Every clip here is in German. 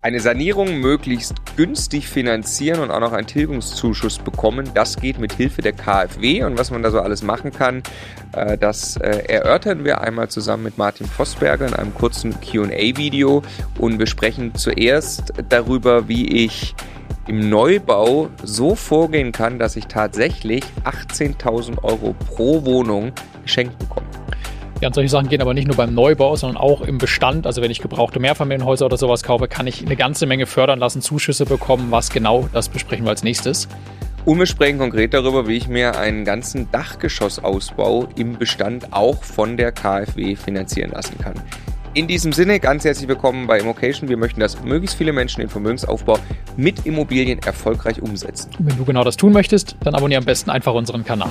Eine Sanierung möglichst günstig finanzieren und auch noch einen Tilgungszuschuss bekommen, das geht mit Hilfe der KfW und was man da so alles machen kann, äh, das äh, erörtern wir einmal zusammen mit Martin Vossberger in einem kurzen QA-Video und wir sprechen zuerst darüber, wie ich im Neubau so vorgehen kann, dass ich tatsächlich 18.000 Euro pro Wohnung geschenkt bekomme. Ja, und solche Sachen gehen aber nicht nur beim Neubau, sondern auch im Bestand. Also wenn ich gebrauchte Mehrfamilienhäuser oder sowas kaufe, kann ich eine ganze Menge fördern lassen, Zuschüsse bekommen. Was genau, das besprechen wir als nächstes. Und wir sprechen konkret darüber, wie ich mir einen ganzen Dachgeschossausbau im Bestand auch von der KfW finanzieren lassen kann. In diesem Sinne ganz herzlich willkommen bei Immocation. Wir möchten, dass möglichst viele Menschen den Vermögensaufbau mit Immobilien erfolgreich umsetzen. Wenn du genau das tun möchtest, dann abonniere am besten einfach unseren Kanal.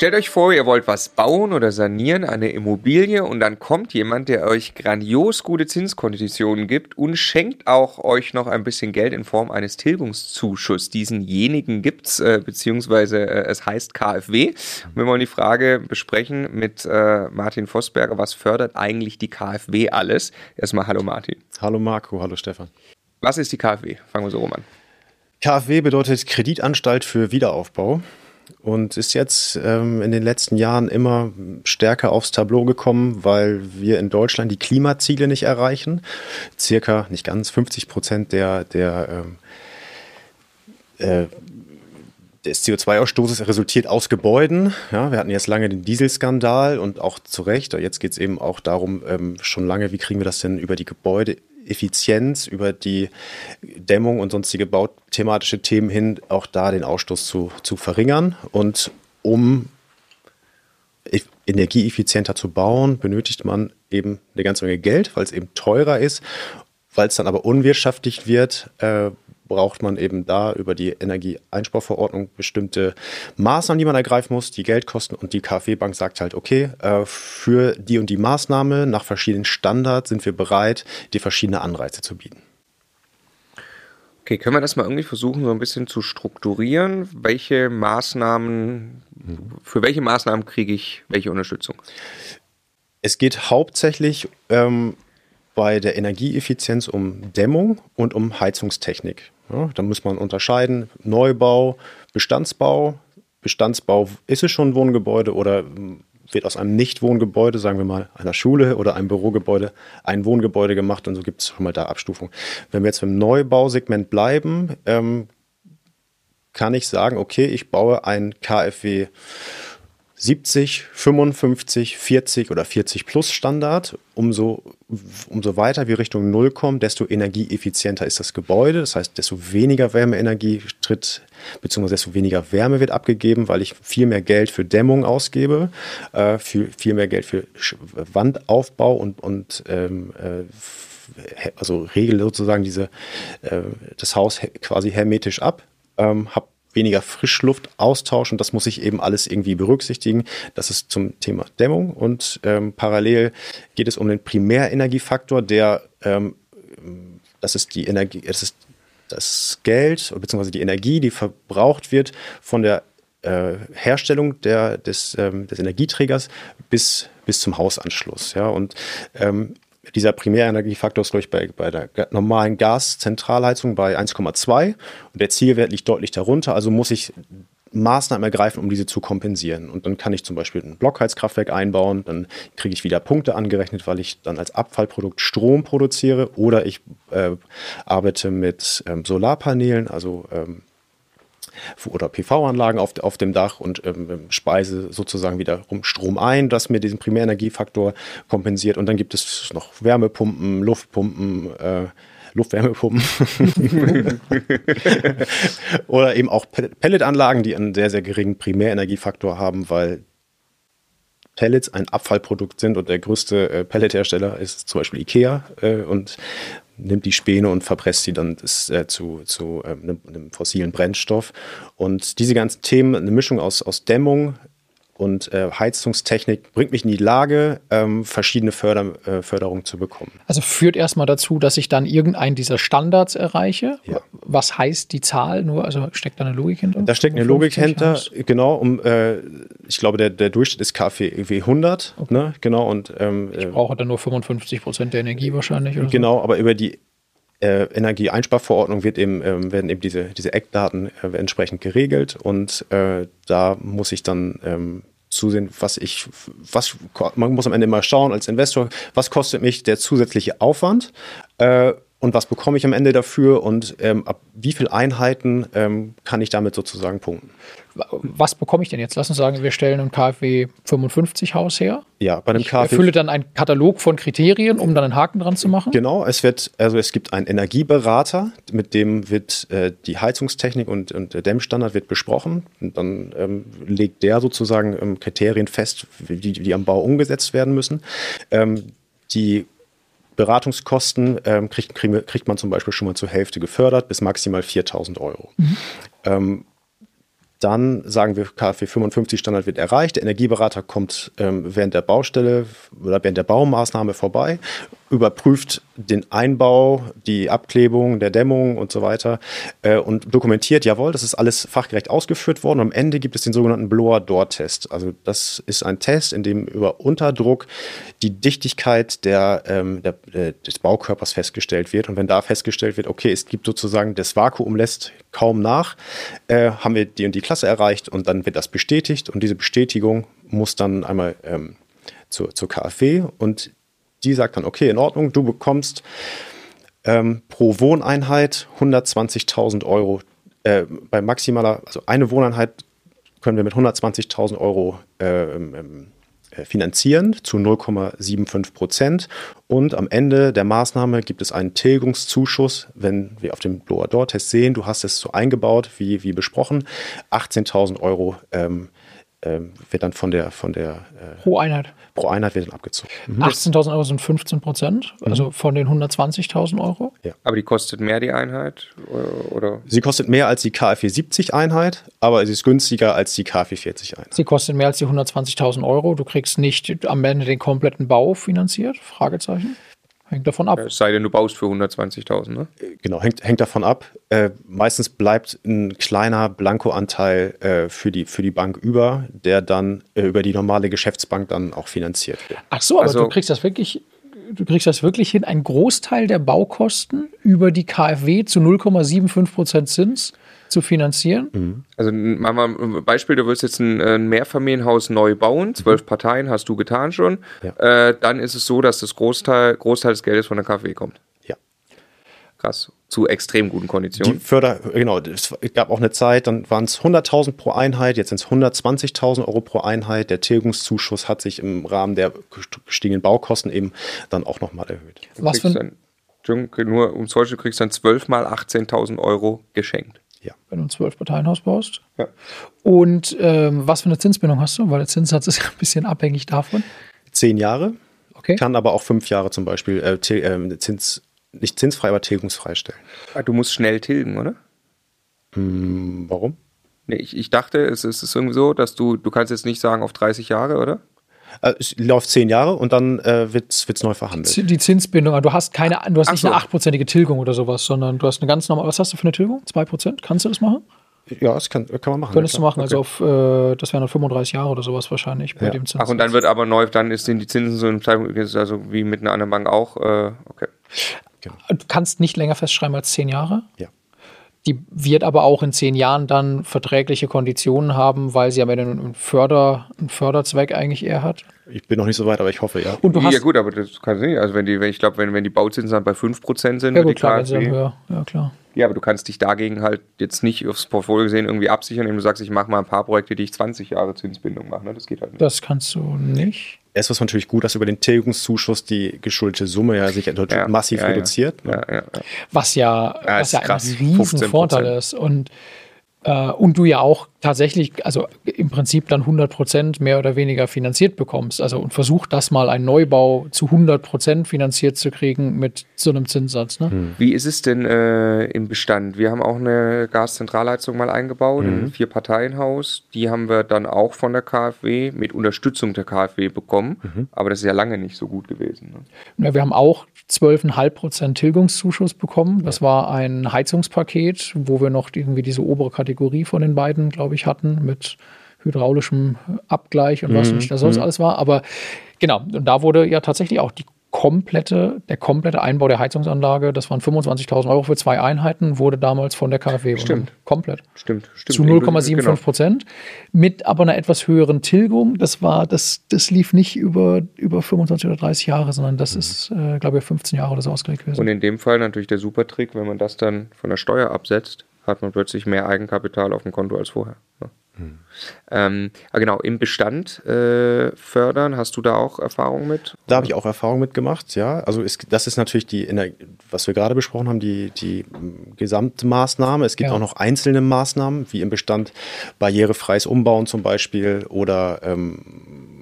Stellt euch vor, ihr wollt was bauen oder sanieren, eine Immobilie und dann kommt jemand, der euch grandios gute Zinskonditionen gibt und schenkt auch euch noch ein bisschen Geld in Form eines Tilgungszuschusses. Diesenjenigen gibt's, äh, beziehungsweise äh, es heißt KfW. Und wir wollen die Frage besprechen mit äh, Martin Vossberger, was fördert eigentlich die KfW alles? Erstmal hallo Martin. Hallo Marco, hallo Stefan. Was ist die KfW? Fangen wir so rum an. KfW bedeutet Kreditanstalt für Wiederaufbau und ist jetzt ähm, in den letzten Jahren immer stärker aufs Tableau gekommen, weil wir in Deutschland die Klimaziele nicht erreichen. Circa, nicht ganz, 50 Prozent der, der ähm, äh, des CO2-Ausstoßes resultiert aus Gebäuden. Ja, wir hatten jetzt lange den Dieselskandal und auch zu Recht. Jetzt geht es eben auch darum, ähm, schon lange, wie kriegen wir das denn über die Gebäude Effizienz, über die Dämmung und sonstige bauthematische Themen hin auch da den Ausstoß zu, zu verringern. Und um energieeffizienter zu bauen, benötigt man eben eine ganze Menge Geld, weil es eben teurer ist. Weil es dann aber unwirtschaftlich wird, äh, braucht man eben da über die Energieeinsparverordnung bestimmte Maßnahmen, die man ergreifen muss, die Geld kosten. Und die KfW-Bank sagt halt, okay, äh, für die und die Maßnahme nach verschiedenen Standards sind wir bereit, dir verschiedene Anreize zu bieten. Okay, können wir das mal irgendwie versuchen, so ein bisschen zu strukturieren? Welche Maßnahmen, für welche Maßnahmen kriege ich welche Unterstützung? Es geht hauptsächlich ähm, bei der Energieeffizienz um Dämmung und um Heizungstechnik. Ja, da muss man unterscheiden, Neubau, Bestandsbau. Bestandsbau, ist es schon ein Wohngebäude oder wird aus einem Nicht-Wohngebäude, sagen wir mal einer Schule oder einem Bürogebäude, ein Wohngebäude gemacht und so gibt es schon mal da Abstufung. Wenn wir jetzt im Neubausegment bleiben, ähm, kann ich sagen, okay, ich baue ein KfW 70, 55, 40 oder 40 plus Standard. Umso, umso weiter wir Richtung Null kommen, desto energieeffizienter ist das Gebäude. Das heißt, desto weniger Wärmeenergie tritt, beziehungsweise desto weniger Wärme wird abgegeben, weil ich viel mehr Geld für Dämmung ausgebe, äh, viel, viel mehr Geld für Wandaufbau und, und ähm, äh, also regel sozusagen diese, äh, das Haus quasi hermetisch ab. Ähm, habe weniger Frischluftaustausch und das muss ich eben alles irgendwie berücksichtigen. Das ist zum Thema Dämmung und ähm, parallel geht es um den Primärenergiefaktor, der ähm, das ist die Energie, das ist das Geld bzw. die Energie, die verbraucht wird von der äh, Herstellung der, des, ähm, des Energieträgers bis, bis zum Hausanschluss. Ja? Und ähm, dieser Primärenergiefaktor ist, glaube ich, bei, bei der normalen Gaszentralheizung bei 1,2 und der Zielwert liegt deutlich darunter. Also muss ich Maßnahmen ergreifen, um diese zu kompensieren. Und dann kann ich zum Beispiel ein Blockheizkraftwerk einbauen, dann kriege ich wieder Punkte angerechnet, weil ich dann als Abfallprodukt Strom produziere oder ich äh, arbeite mit ähm, Solarpanelen, also ähm, oder PV-Anlagen auf, auf dem Dach und ähm, speise sozusagen wiederum Strom ein, das mir diesen Primärenergiefaktor kompensiert. Und dann gibt es noch Wärmepumpen, Luftpumpen, äh, Luftwärmepumpen oder eben auch Pelletanlagen, die einen sehr, sehr geringen Primärenergiefaktor haben, weil Pellets ein Abfallprodukt sind und der größte äh, Pellethersteller ist zum Beispiel Ikea äh, und nimmt die Späne und verpresst sie dann das, äh, zu, zu ähm, einem, einem, fossilen Brennstoff. Und diese ganzen Themen, eine Mischung aus, aus Dämmung, und äh, Heizungstechnik bringt mich in die Lage, ähm, verschiedene Förder, äh, Förderungen zu bekommen. Also führt erstmal dazu, dass ich dann irgendeinen dieser Standards erreiche. Ja. Was heißt die Zahl nur? Also steckt da eine Logik hinter? Da steckt eine 50 Logik hinter, Haus? genau, um, äh, ich glaube, der, der Durchschnitt ist KfW irgendwie 100, ne, genau, und ähm, Ich äh, brauche dann nur 55 Prozent der Energie wahrscheinlich. Oder Genau, aber über die äh, Energieeinsparverordnung wird eben, ähm, werden eben diese, diese Eckdaten äh, entsprechend geregelt und äh, da muss ich dann ähm, zusehen, was ich, was, man muss am Ende immer schauen als Investor, was kostet mich der zusätzliche Aufwand? Äh, und was bekomme ich am Ende dafür und ähm, ab wie viel Einheiten ähm, kann ich damit sozusagen punkten. Was bekomme ich denn jetzt? Lass uns sagen, wir stellen ein KfW 55 Haus her. Ja, bei einem Ich KfW erfülle dann einen Katalog von Kriterien, um dann einen Haken dran zu machen. Genau, es wird, also es gibt einen Energieberater, mit dem wird äh, die Heizungstechnik und, und der Dämmstandard wird besprochen. Und dann ähm, legt der sozusagen ähm, Kriterien fest, die, die am Bau umgesetzt werden müssen. Ähm, die Beratungskosten ähm, kriegt, kriegt man zum Beispiel schon mal zur Hälfte gefördert, bis maximal 4000 Euro. Ähm, dann sagen wir, KfW 55 Standard wird erreicht. Der Energieberater kommt ähm, während der Baustelle oder während der Baumaßnahme vorbei, überprüft den Einbau, die Abklebung der Dämmung und so weiter äh, und dokumentiert, jawohl, das ist alles fachgerecht ausgeführt worden. Und am Ende gibt es den sogenannten Blower-Door-Test. Also das ist ein Test, in dem über Unterdruck die Dichtigkeit der, ähm, der, äh, des Baukörpers festgestellt wird. Und wenn da festgestellt wird, okay, es gibt sozusagen, das Vakuum lässt kaum nach, äh, haben wir die und die Klasse erreicht und dann wird das bestätigt. Und diese Bestätigung muss dann einmal ähm, zur, zur KfW und die sagt dann, okay, in Ordnung, du bekommst ähm, pro Wohneinheit 120.000 Euro. Äh, bei maximaler, also eine Wohneinheit können wir mit 120.000 Euro ähm, ähm, äh, finanzieren zu 0,75 Prozent. Und am Ende der Maßnahme gibt es einen Tilgungszuschuss, wenn wir auf dem Blower-Door-Test sehen, du hast es so eingebaut, wie, wie besprochen, 18.000 Euro ähm, ähm, wird dann von der, von der äh, Pro Einheit. pro Einheit wird dann abgezogen. 18.000 Euro sind 15 Prozent, Mhm. also von den 120.000 Euro. Aber die kostet mehr die Einheit? äh, Oder? Sie kostet mehr als die KfW 70 Einheit, aber sie ist günstiger als die KfW 40 Einheit. Sie kostet mehr als die 120.000 Euro. Du kriegst nicht am Ende den kompletten Bau finanziert? Fragezeichen. Hängt davon ab. Es sei denn, du baust für 120.000, ne? Genau, hängt, hängt davon ab. Äh, meistens bleibt ein kleiner Blankoanteil äh, für, die, für die Bank über, der dann äh, über die normale Geschäftsbank dann auch finanziert wird. Ach so, aber Also- du kriegst das wirklich, du kriegst das wirklich hin, einen Großteil der Baukosten über die KfW zu 0,75 Prozent Zins zu finanzieren. Also machen wir ein Beispiel, du willst jetzt ein, ein Mehrfamilienhaus neu bauen, zwölf Parteien hast du getan schon. Ja. Äh, dann ist es so, dass das Großteil, Großteil des Geldes von der KfW kommt. Ja. Krass. Zu extrem guten Die Konditionen. Förder, genau, es gab auch eine Zeit, dann waren es 100.000 pro Einheit, jetzt sind es 120.000 Euro pro Einheit. Der Tilgungszuschuss hat sich im Rahmen der gestiegenen Baukosten eben dann auch nochmal erhöht. Du Was für- Entschuldigung, nur um Beispiel, du kriegst dann 12 mal 18.000 Euro geschenkt. Ja. Wenn du ein Zwölf-Parteien-Haus baust. Ja. Und ähm, was für eine Zinsbindung hast du? Weil der Zinssatz ist ja ein bisschen abhängig davon. Zehn Jahre, Okay. kann aber auch fünf Jahre zum Beispiel äh, ähm, Zins, nicht zinsfrei, aber tilgungsfrei stellen. Ah, Du musst schnell tilgen, oder? Hm, Warum? Nee, ich, ich dachte, es ist, es ist irgendwie so, dass du, du kannst jetzt nicht sagen auf 30 Jahre, oder? Äh, es läuft zehn Jahre und dann äh, wird es neu verhandelt. Die Zinsbindung, aber du hast keine, du hast Ach nicht so. eine achtprozentige Tilgung oder sowas, sondern du hast eine ganz normale, was hast du für eine Tilgung? Zwei Prozent? Kannst du das machen? Ja, das kann, kann man machen. Könntest ja, du machen, also auf, äh, das wären dann 35 Jahre oder sowas wahrscheinlich bei Ja. dem Zins. Ach, und dann wird aber neu, dann ist, sind die Zinsen so im Zeitpunkt, also wie mit einer anderen Bank auch, äh, okay. Du kannst nicht länger festschreiben als zehn Jahre. Ja. Die wird aber auch in zehn Jahren dann verträgliche Konditionen haben, weil sie am Ende einen, Förder, einen Förderzweck eigentlich eher hat. Ich bin noch nicht so weit, aber ich hoffe, ja. Und du hast ja gut, aber das kannst du nicht. Also wenn die, wenn ich glaube, wenn, wenn die Bauzinsen dann bei 5% sind, ja wird gut, die klar, KfW, höher. Ja, klar. ja, aber du kannst dich dagegen halt jetzt nicht aufs Portfolio gesehen irgendwie absichern, indem du sagst, ich mache mal ein paar Projekte, die ich 20 Jahre Zinsbindung mache. Ne? Das geht halt nicht. Das kannst du nicht. Es ist natürlich gut, dass über den Tilgungszuschuss die geschuldete Summe ja sich Ja, massiv ja, ja. reduziert. ne? Ja, ja, ja. Was ja, Ja, was ist ja krass. ein riesen 15%. Vorteil ist. Und Äh, und du ja auch tatsächlich, also im Prinzip dann 100 Prozent mehr oder weniger finanziert bekommst. Also und versuch das mal einen Neubau zu 100 Prozent finanziert zu kriegen mit so einem Zinssatz. Ne? Hm. Wie ist es denn äh, im Bestand? Wir haben auch eine Gaszentralheizung mal eingebaut, mhm. ein Vier-Parteien-Haus. Die haben wir dann auch von der KfW mit Unterstützung der KfW bekommen. Mhm. Aber das ist ja lange nicht so gut gewesen. Ne? Ja, wir haben auch 12,5 Prozent Tilgungszuschuss bekommen. Das war ein Heizungspaket, wo wir noch irgendwie diese obere Kategorie von den beiden, glaube glaube ich, hatten mit hydraulischem Abgleich und was mhm. nicht da sonst mhm. alles war. Aber genau, und da wurde ja tatsächlich auch die komplette, der komplette Einbau der Heizungsanlage, das waren 25.000 Euro für zwei Einheiten, wurde damals von der KfW stimmt. komplett. Stimmt, stimmt. Zu 0,75 Prozent. Genau. Mit aber einer etwas höheren Tilgung. Das war, das, das lief nicht über, über 25 oder 30 Jahre, sondern das mhm. ist, äh, glaube ich, 15 Jahre oder so ausgelegt gewesen. Und in dem Fall natürlich der Supertrick, wenn man das dann von der Steuer absetzt, hat man plötzlich mehr Eigenkapital auf dem Konto als vorher. Ja. Hm. Ähm, genau, im Bestand äh, fördern, hast du da auch Erfahrung mit? Da habe ich auch Erfahrung mit gemacht, ja. Also es, das ist natürlich die, der, was wir gerade besprochen haben, die, die Gesamtmaßnahme. Es gibt ja. auch noch einzelne Maßnahmen, wie im Bestand barrierefreies Umbauen zum Beispiel oder ähm,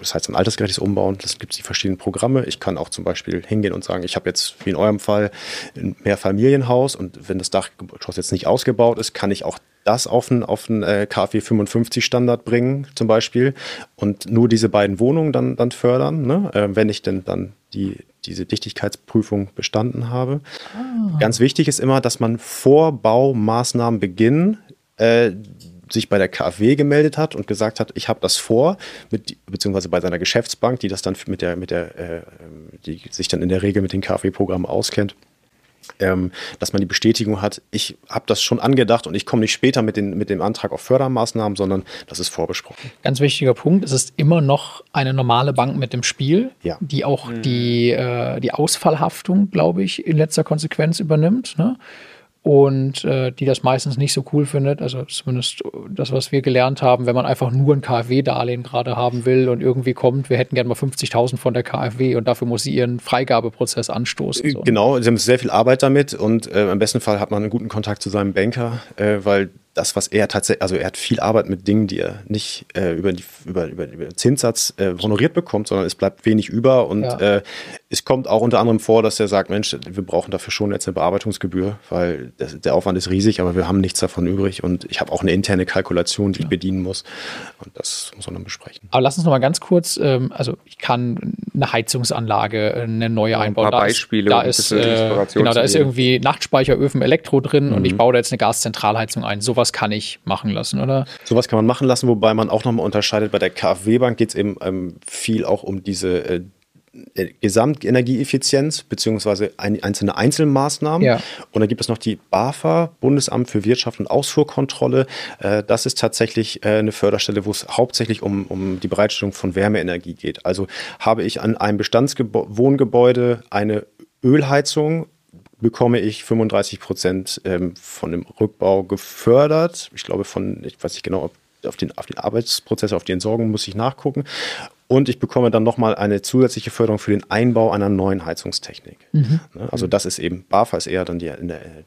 das heißt ein altersgerechtes Umbauen, das gibt es die verschiedenen Programme. Ich kann auch zum Beispiel hingehen und sagen, ich habe jetzt wie in eurem Fall ein Mehrfamilienhaus und wenn das Dachgeschoss jetzt nicht ausgebaut ist, kann ich auch das auf einen, auf einen KfW 55 Standard bringen zum Beispiel und nur diese beiden Wohnungen dann, dann fördern, ne? äh, wenn ich denn dann die, diese Dichtigkeitsprüfung bestanden habe. Ah. Ganz wichtig ist immer, dass man vor Baumaßnahmenbeginn äh, sich bei der KfW gemeldet hat und gesagt hat, ich habe das vor, mit, beziehungsweise bei seiner Geschäftsbank, die das dann mit der, mit der, äh, die sich dann in der Regel mit den KfW-Programmen auskennt, ähm, dass man die Bestätigung hat, ich habe das schon angedacht und ich komme nicht später mit, den, mit dem Antrag auf Fördermaßnahmen, sondern das ist vorbesprochen. Ganz wichtiger Punkt, es ist immer noch eine normale Bank mit dem Spiel, ja. die auch mhm. die, äh, die Ausfallhaftung, glaube ich, in letzter Konsequenz übernimmt. Ne? Und äh, die das meistens nicht so cool findet. Also zumindest das, was wir gelernt haben, wenn man einfach nur ein KfW-Darlehen gerade haben will und irgendwie kommt, wir hätten gerne mal 50.000 von der KfW und dafür muss sie ihren Freigabeprozess anstoßen. So. Genau, sie haben sehr viel Arbeit damit und äh, im besten Fall hat man einen guten Kontakt zu seinem Banker, äh, weil das, was er tatsächlich, also er hat viel Arbeit mit Dingen, die er nicht äh, über, die, über, über, über den Zinssatz äh, honoriert bekommt, sondern es bleibt wenig über und ja. äh, es kommt auch unter anderem vor, dass er sagt, Mensch, wir brauchen dafür schon jetzt eine Bearbeitungsgebühr, weil das, der Aufwand ist riesig, aber wir haben nichts davon übrig und ich habe auch eine interne Kalkulation, die ja. ich bedienen muss und das muss man dann besprechen. Aber lass uns noch mal ganz kurz, ähm, also ich kann eine Heizungsanlage, eine neue ja, einbauen. Ein paar da Beispiele. Ist, da ist, äh, genau, da ist irgendwie Nachtspeicheröfen, Elektro drin mhm. und ich baue da jetzt eine Gaszentralheizung ein. So sowas kann ich machen lassen, oder? Sowas kann man machen lassen, wobei man auch nochmal unterscheidet. Bei der KfW-Bank geht es eben ähm, viel auch um diese äh, äh, Gesamtenergieeffizienz beziehungsweise ein, einzelne Einzelmaßnahmen. Ja. Und dann gibt es noch die BAFA, Bundesamt für Wirtschaft und Ausfuhrkontrolle. Äh, das ist tatsächlich äh, eine Förderstelle, wo es hauptsächlich um, um die Bereitstellung von Wärmeenergie geht. Also habe ich an einem Bestandswohngebäude eine Ölheizung bekomme ich 35 Prozent ähm, von dem Rückbau gefördert. Ich glaube von, ich weiß nicht genau, ob auf den, auf den Arbeitsprozess, auf die Entsorgung muss ich nachgucken. Und ich bekomme dann nochmal eine zusätzliche Förderung für den Einbau einer neuen Heizungstechnik. Mhm. Ne, also das ist eben, BAFA ist eher dann die,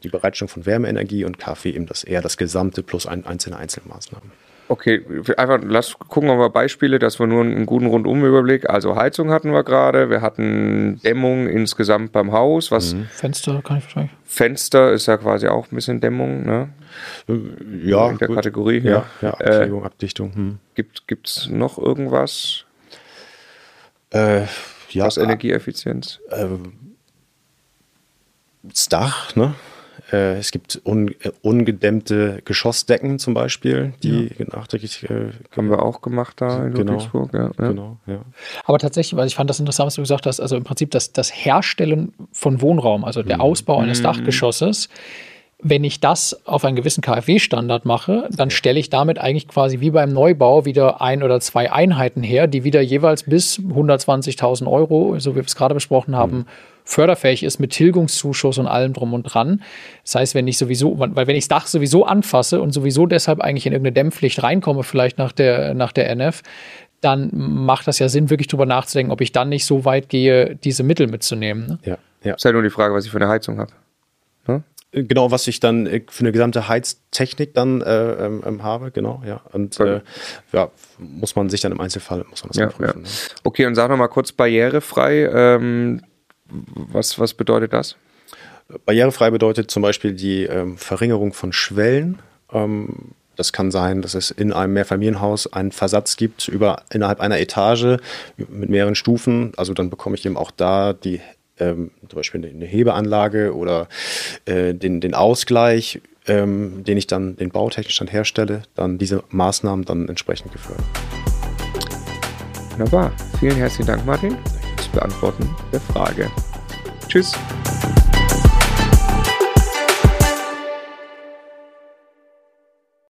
die Bereitstellung von Wärmeenergie und KfW eben das eher das Gesamte plus ein, einzelne Einzelmaßnahmen. Okay, einfach lass gucken wir mal Beispiele, dass wir nur einen guten Rundumüberblick. Also Heizung hatten wir gerade, wir hatten Dämmung insgesamt beim Haus. Was mhm. Fenster kann ich wahrscheinlich. Fenster ist ja quasi auch ein bisschen Dämmung, ne? Äh, ja. In der gut. Kategorie. Ja, ja, ja äh, Abdichtung. Hm. Gibt es noch irgendwas? Äh, ja, Was Energieeffizienz? Äh, das Dach, ne? Äh, es gibt un, äh, ungedämmte Geschossdecken zum Beispiel, die ja. nachträglich. Äh, Haben wir auch gemacht da in genau, Ludwigsburg. Ja, genau, ja. Aber tatsächlich, weil ich fand das interessant, was du gesagt hast, also im Prinzip das, das Herstellen von Wohnraum, also der mhm. Ausbau eines mhm. Dachgeschosses, wenn ich das auf einen gewissen KfW-Standard mache, dann stelle ich damit eigentlich quasi wie beim Neubau wieder ein oder zwei Einheiten her, die wieder jeweils bis 120.000 Euro, so wie wir es gerade besprochen haben, mhm. Förderfähig ist mit Tilgungszuschuss und allem drum und dran. Das heißt, wenn ich sowieso, weil wenn ich das Dach sowieso anfasse und sowieso deshalb eigentlich in irgendeine Dämmpflicht reinkomme, vielleicht nach der, nach der NF, dann macht das ja Sinn, wirklich drüber nachzudenken, ob ich dann nicht so weit gehe, diese Mittel mitzunehmen. Ne? Ja, ja. Ist halt nur die Frage, was ich für eine Heizung habe. Genau, was ich dann äh, für eine gesamte Heiztechnik dann äh, ähm, ähm, habe, genau, ja. Und äh, ja, muss man sich dann im Einzelfall muss man das ja, prüfen. Ja. Okay, und sag noch mal kurz barrierefrei. Ähm, was, was bedeutet das? Barrierefrei bedeutet zum Beispiel die ähm, Verringerung von Schwellen. Ähm, das kann sein, dass es in einem Mehrfamilienhaus einen Versatz gibt über innerhalb einer Etage mit mehreren Stufen. Also dann bekomme ich eben auch da die ähm, zum Beispiel eine Hebeanlage oder äh, den, den Ausgleich, ähm, den ich dann den bautechnisch dann herstelle, dann diese Maßnahmen dann entsprechend geführt. Wunderbar. Vielen herzlichen Dank, Martin, Beantworten der Frage. Tschüss!